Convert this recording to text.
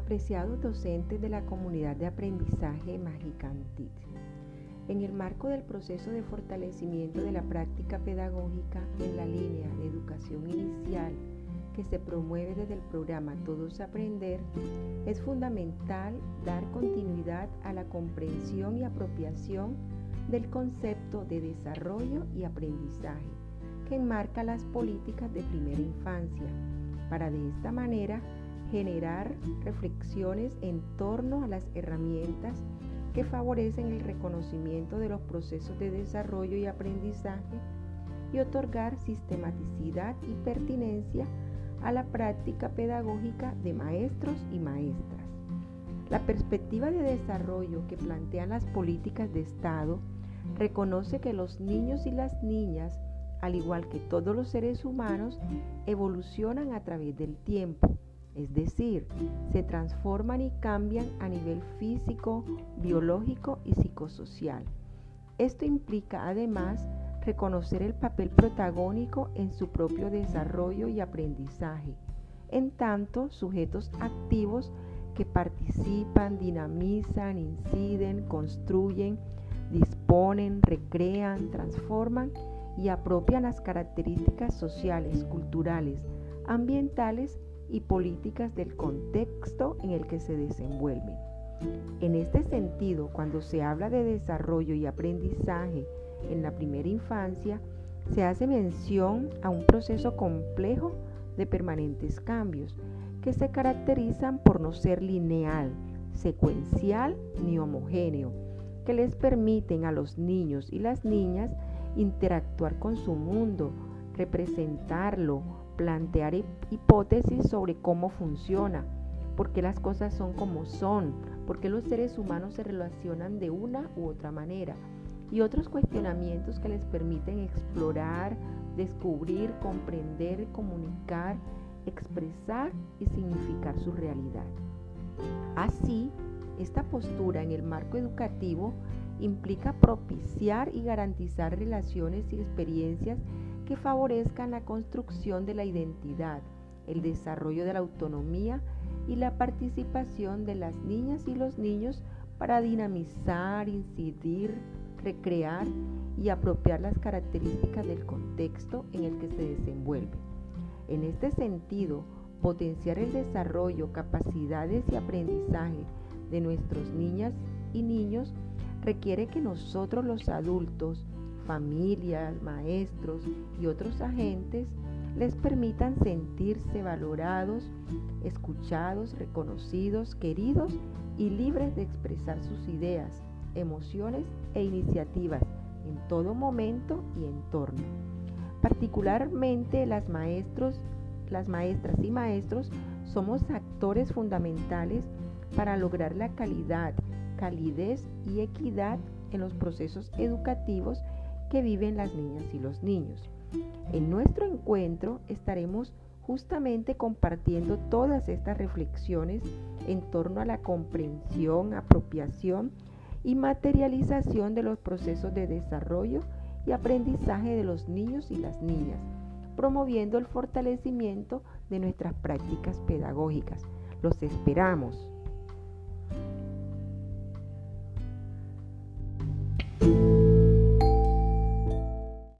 Apreciados docentes de la comunidad de aprendizaje Magicantit, en el marco del proceso de fortalecimiento de la práctica pedagógica en la línea de educación inicial que se promueve desde el programa Todos Aprender, es fundamental dar continuidad a la comprensión y apropiación del concepto de desarrollo y aprendizaje que enmarca las políticas de primera infancia, para de esta manera generar reflexiones en torno a las herramientas que favorecen el reconocimiento de los procesos de desarrollo y aprendizaje y otorgar sistematicidad y pertinencia a la práctica pedagógica de maestros y maestras. La perspectiva de desarrollo que plantean las políticas de Estado reconoce que los niños y las niñas, al igual que todos los seres humanos, evolucionan a través del tiempo es decir, se transforman y cambian a nivel físico, biológico y psicosocial. Esto implica además reconocer el papel protagónico en su propio desarrollo y aprendizaje, en tanto sujetos activos que participan, dinamizan, inciden, construyen, disponen, recrean, transforman y apropian las características sociales, culturales, ambientales y políticas del contexto en el que se desenvuelven. En este sentido, cuando se habla de desarrollo y aprendizaje en la primera infancia, se hace mención a un proceso complejo de permanentes cambios que se caracterizan por no ser lineal, secuencial ni homogéneo, que les permiten a los niños y las niñas interactuar con su mundo, representarlo, plantear hipótesis sobre cómo funciona, por qué las cosas son como son, por qué los seres humanos se relacionan de una u otra manera y otros cuestionamientos que les permiten explorar, descubrir, comprender, comunicar, expresar y significar su realidad. Así, esta postura en el marco educativo implica propiciar y garantizar relaciones y experiencias que favorezcan la construcción de la identidad, el desarrollo de la autonomía y la participación de las niñas y los niños para dinamizar, incidir, recrear y apropiar las características del contexto en el que se desenvuelve. En este sentido, potenciar el desarrollo, capacidades y aprendizaje de nuestros niñas y niños requiere que nosotros los adultos familias, maestros y otros agentes les permitan sentirse valorados, escuchados, reconocidos, queridos y libres de expresar sus ideas, emociones e iniciativas en todo momento y entorno. Particularmente las maestros, las maestras y maestros somos actores fundamentales para lograr la calidad, calidez y equidad en los procesos educativos que viven las niñas y los niños. En nuestro encuentro estaremos justamente compartiendo todas estas reflexiones en torno a la comprensión, apropiación y materialización de los procesos de desarrollo y aprendizaje de los niños y las niñas, promoviendo el fortalecimiento de nuestras prácticas pedagógicas. Los esperamos.